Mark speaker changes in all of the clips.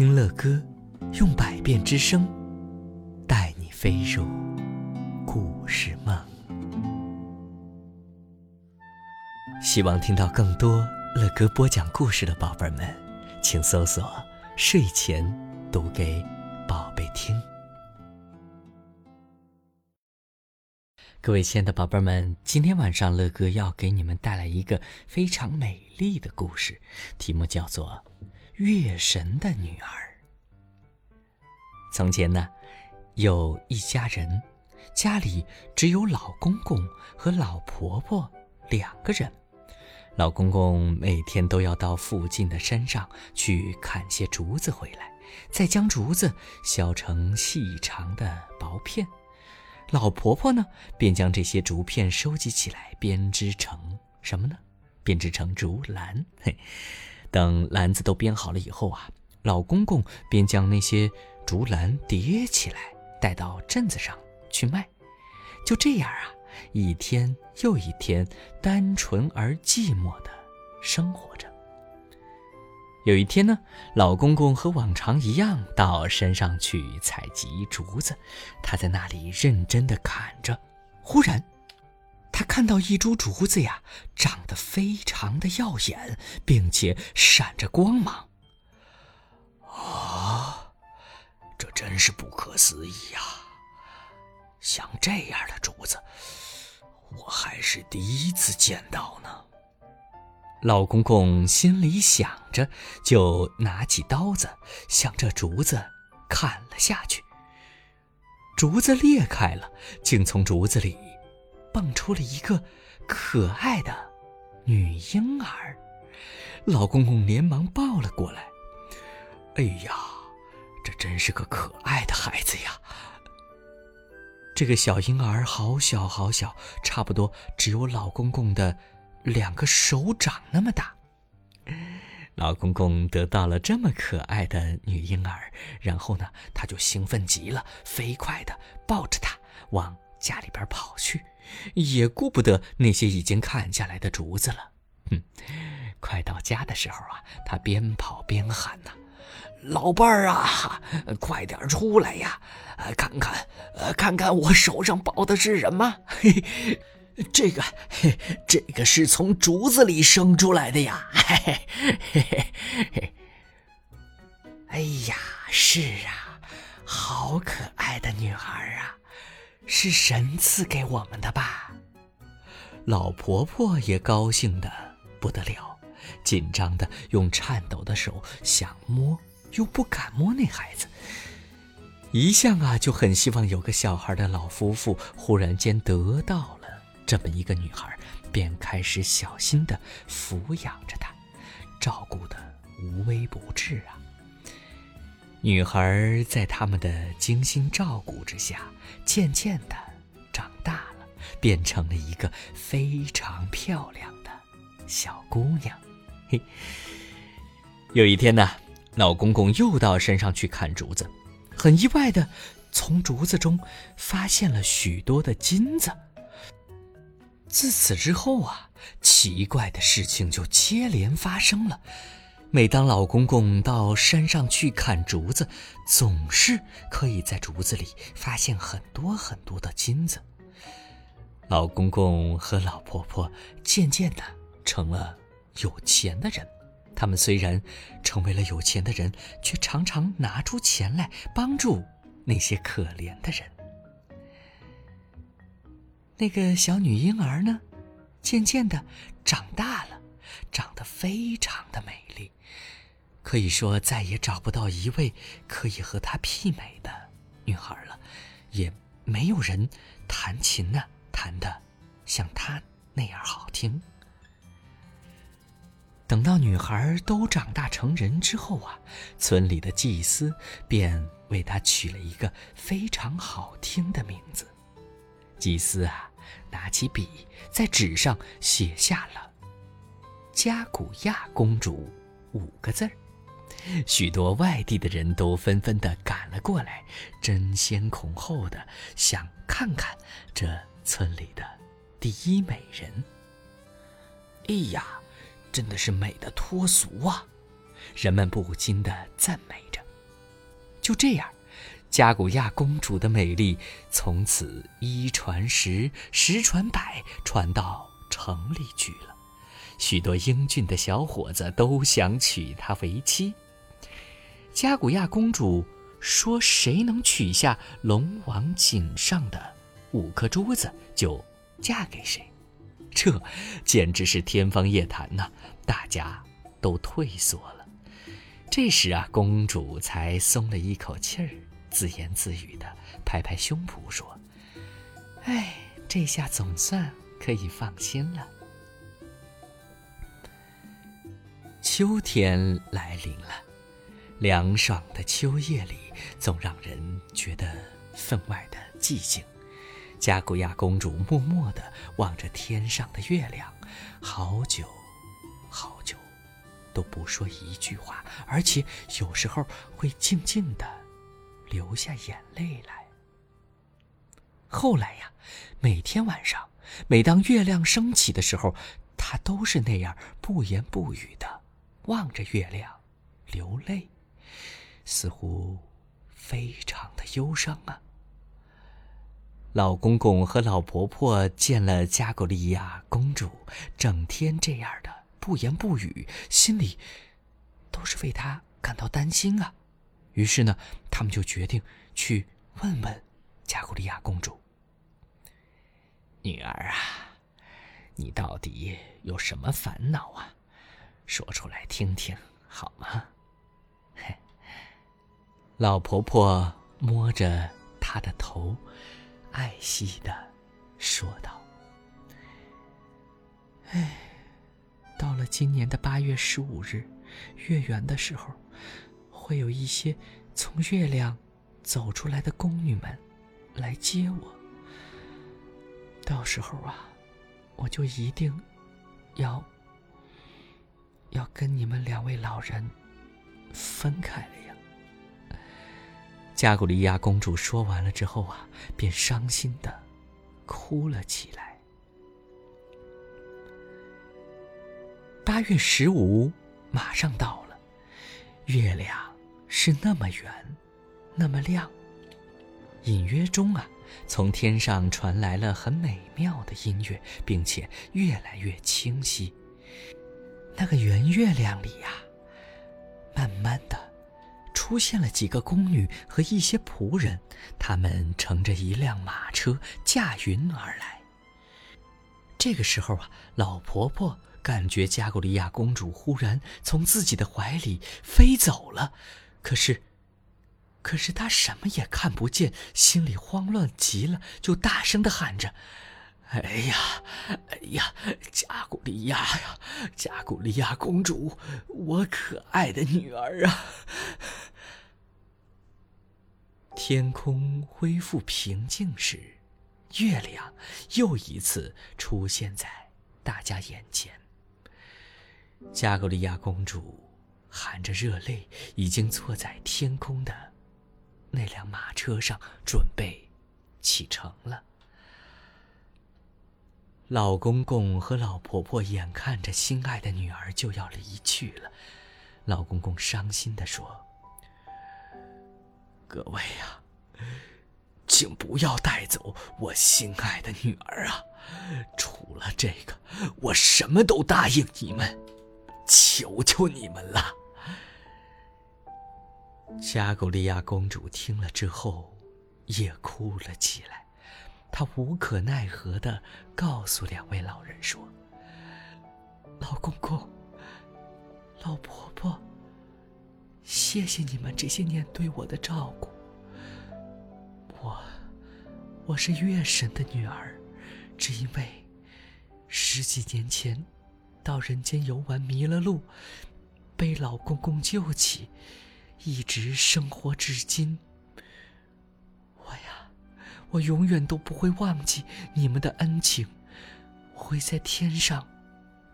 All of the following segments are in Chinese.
Speaker 1: 听乐歌，用百变之声，带你飞入故事梦。希望听到更多乐歌播讲故事的宝贝们，请搜索“睡前读给宝贝听”。各位亲爱的宝贝们，今天晚上乐哥要给你们带来一个非常美丽的故事，题目叫做《月神的女儿》。从前呢，有一家人，家里只有老公公和老婆婆两个人。老公公每天都要到附近的山上去砍些竹子回来，再将竹子削成细长的薄片。老婆婆呢，便将这些竹片收集起来，编织成什么呢？编织成竹篮。嘿，等篮子都编好了以后啊，老公公便将那些竹篮叠起来，带到镇子上去卖。就这样啊，一天又一天，单纯而寂寞的生活着。有一天呢，老公公和往常一样到山上去采集竹子，他在那里认真的砍着。忽然，他看到一株竹子呀，长得非常的耀眼，并且闪着光芒。
Speaker 2: 啊，这真是不可思议呀！像这样的竹子，我还是第一次见到呢。
Speaker 1: 老公公心里想着，就拿起刀子，向这竹子砍了下去。竹子裂开了，竟从竹子里蹦出了一个可爱的女婴儿。老公公连忙抱了过来。
Speaker 2: 哎呀，这真是个可爱的孩子呀！
Speaker 1: 这个小婴儿好小好小，差不多只有老公公的。两个手掌那么大，老公公得到了这么可爱的女婴儿，然后呢，他就兴奋极了，飞快的抱着她往家里边跑去，也顾不得那些已经砍下来的竹子了。哼，快到家的时候啊，他边跑边喊呐：“
Speaker 2: 老伴儿啊，快点出来呀，看看，看看我手上抱的是什么？”嘿。这个，这个是从竹子里生出来的呀！嘿嘿嘿嘿
Speaker 1: 哎呀，是啊，好可爱的女孩啊，是神赐给我们的吧？老婆婆也高兴的不得了，紧张的用颤抖的手想摸，又不敢摸那孩子。一向啊就很希望有个小孩的老夫妇，忽然间得到了。这么一个女孩，便开始小心地抚养着她，照顾得无微不至啊。女孩在他们的精心照顾之下，渐渐的长大了，变成了一个非常漂亮的小姑娘。嘿，有一天呢，老公公又到山上去砍竹子，很意外的从竹子中发现了许多的金子。自此之后啊，奇怪的事情就接连发生了。每当老公公到山上去砍竹子，总是可以在竹子里发现很多很多的金子。老公公和老婆婆渐渐的成了有钱的人。他们虽然成为了有钱的人，却常常拿出钱来帮助那些可怜的人。那个小女婴儿呢，渐渐的长大了，长得非常的美丽，可以说再也找不到一位可以和她媲美的女孩了，也没有人弹琴呢弹的像她那样好听。等到女孩都长大成人之后啊，村里的祭司便为她取了一个非常好听的名字。祭司啊。拿起笔，在纸上写下了“加古亚公主”五个字儿。许多外地的人都纷纷的赶了过来，争先恐后的想看看这村里的第一美人。哎呀，真的是美的脱俗啊！人们不禁的赞美着。就这样，加古亚公主的美丽从此一传十，十传百，传到城里去了。许多英俊的小伙子都想娶她为妻。加古亚公主说：“谁能取下龙王颈上的五颗珠子，就嫁给谁。”这简直是天方夜谭呐！大家都退缩了。这时啊，公主才松了一口气儿，自言自语的拍拍胸脯说：“哎，这下总算可以放心了。”秋天来临了，凉爽的秋夜里总让人觉得分外的寂静。加古亚公主默默地望着天上的月亮，好久，好久，都不说一句话，而且有时候会静静地流下眼泪来。后来呀，每天晚上，每当月亮升起的时候，她都是那样不言不语的望着月亮，流泪，似乎非常的忧伤啊。老公公和老婆婆见了加古利亚公主整天这样的不言不语，心里都是为她感到担心啊。于是呢，他们就决定去问问加古利亚公主：“女儿啊，你到底有什么烦恼啊？说出来听听好吗？”嘿，老婆婆摸着她的头。爱惜的说道：“哎，到了今年的八月十五日，月圆的时候，会有一些从月亮走出来的宫女们来接我。到时候啊，我就一定要要跟你们两位老人分开了呀。”加古利亚公主说完了之后啊，便伤心的哭了起来。八月十五马上到了，月亮是那么圆，那么亮。隐约中啊，从天上传来了很美妙的音乐，并且越来越清晰。那个圆月亮里呀，慢慢的。出现了几个宫女和一些仆人，他们乘着一辆马车驾云而来。这个时候啊，老婆婆感觉加古利亚公主忽然从自己的怀里飞走了，可是，可是她什么也看不见，心里慌乱极了，就大声的喊着：“哎呀，哎呀，加古利亚呀，加古利亚公主，我可爱的女儿啊！”天空恢复平静时，月亮又一次出现在大家眼前。加古利亚公主含着热泪，已经坐在天空的那辆马车上，准备启程了。老公公和老婆婆眼看着心爱的女儿就要离去了，老公公伤心地说。各位呀，请不要带走我心爱的女儿啊！除了这个，我什么都答应你们，求求你们了。加古利亚公主听了之后，也哭了起来。她无可奈何的告诉两位老人说：“老公公，老婆婆。”谢谢你们这些年对我的照顾。我，我是月神的女儿，只因为十几年前到人间游玩迷了路，被老公公救起，一直生活至今。我，永远都不会忘记你们的恩情，会在天上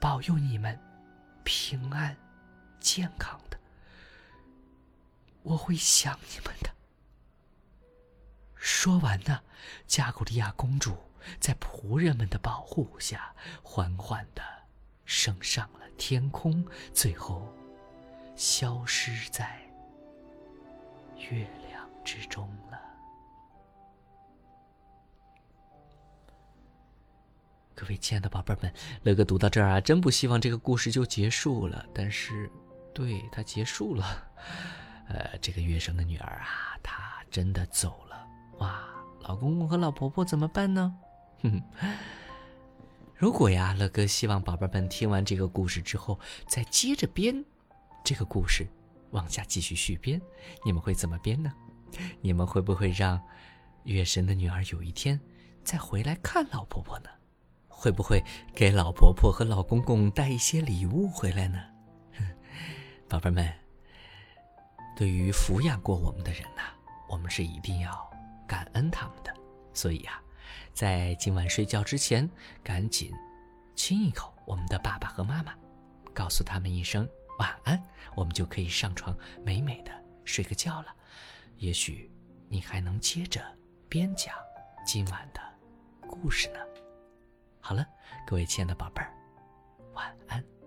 Speaker 1: 保佑你们平安健康的。我会想你们的。说完呢，加古利亚公主在仆人们的保护下，缓缓的升上了天空，最后消失在月亮之中了。各位亲爱的宝贝们，乐哥读到这儿啊，真不希望这个故事就结束了。但是，对它结束了。呃，这个月生的女儿啊，她真的走了。哇，老公公和老婆婆怎么办呢？哼哼。如果呀，乐哥希望宝贝们听完这个故事之后，再接着编这个故事，往下继续续编，你们会怎么编呢？你们会不会让月神的女儿有一天再回来看老婆婆呢？会不会给老婆婆和老公公带一些礼物回来呢？宝贝们，对于抚养过我们的人呐，我们是一定要感恩他们的。所以呀，在今晚睡觉之前，赶紧亲一口我们的爸爸和妈妈，告诉他们一声晚安，我们就可以上床美美的睡个觉了。也许你还能接着边讲今晚的故事呢。好了各位亲爱的宝贝儿晚安。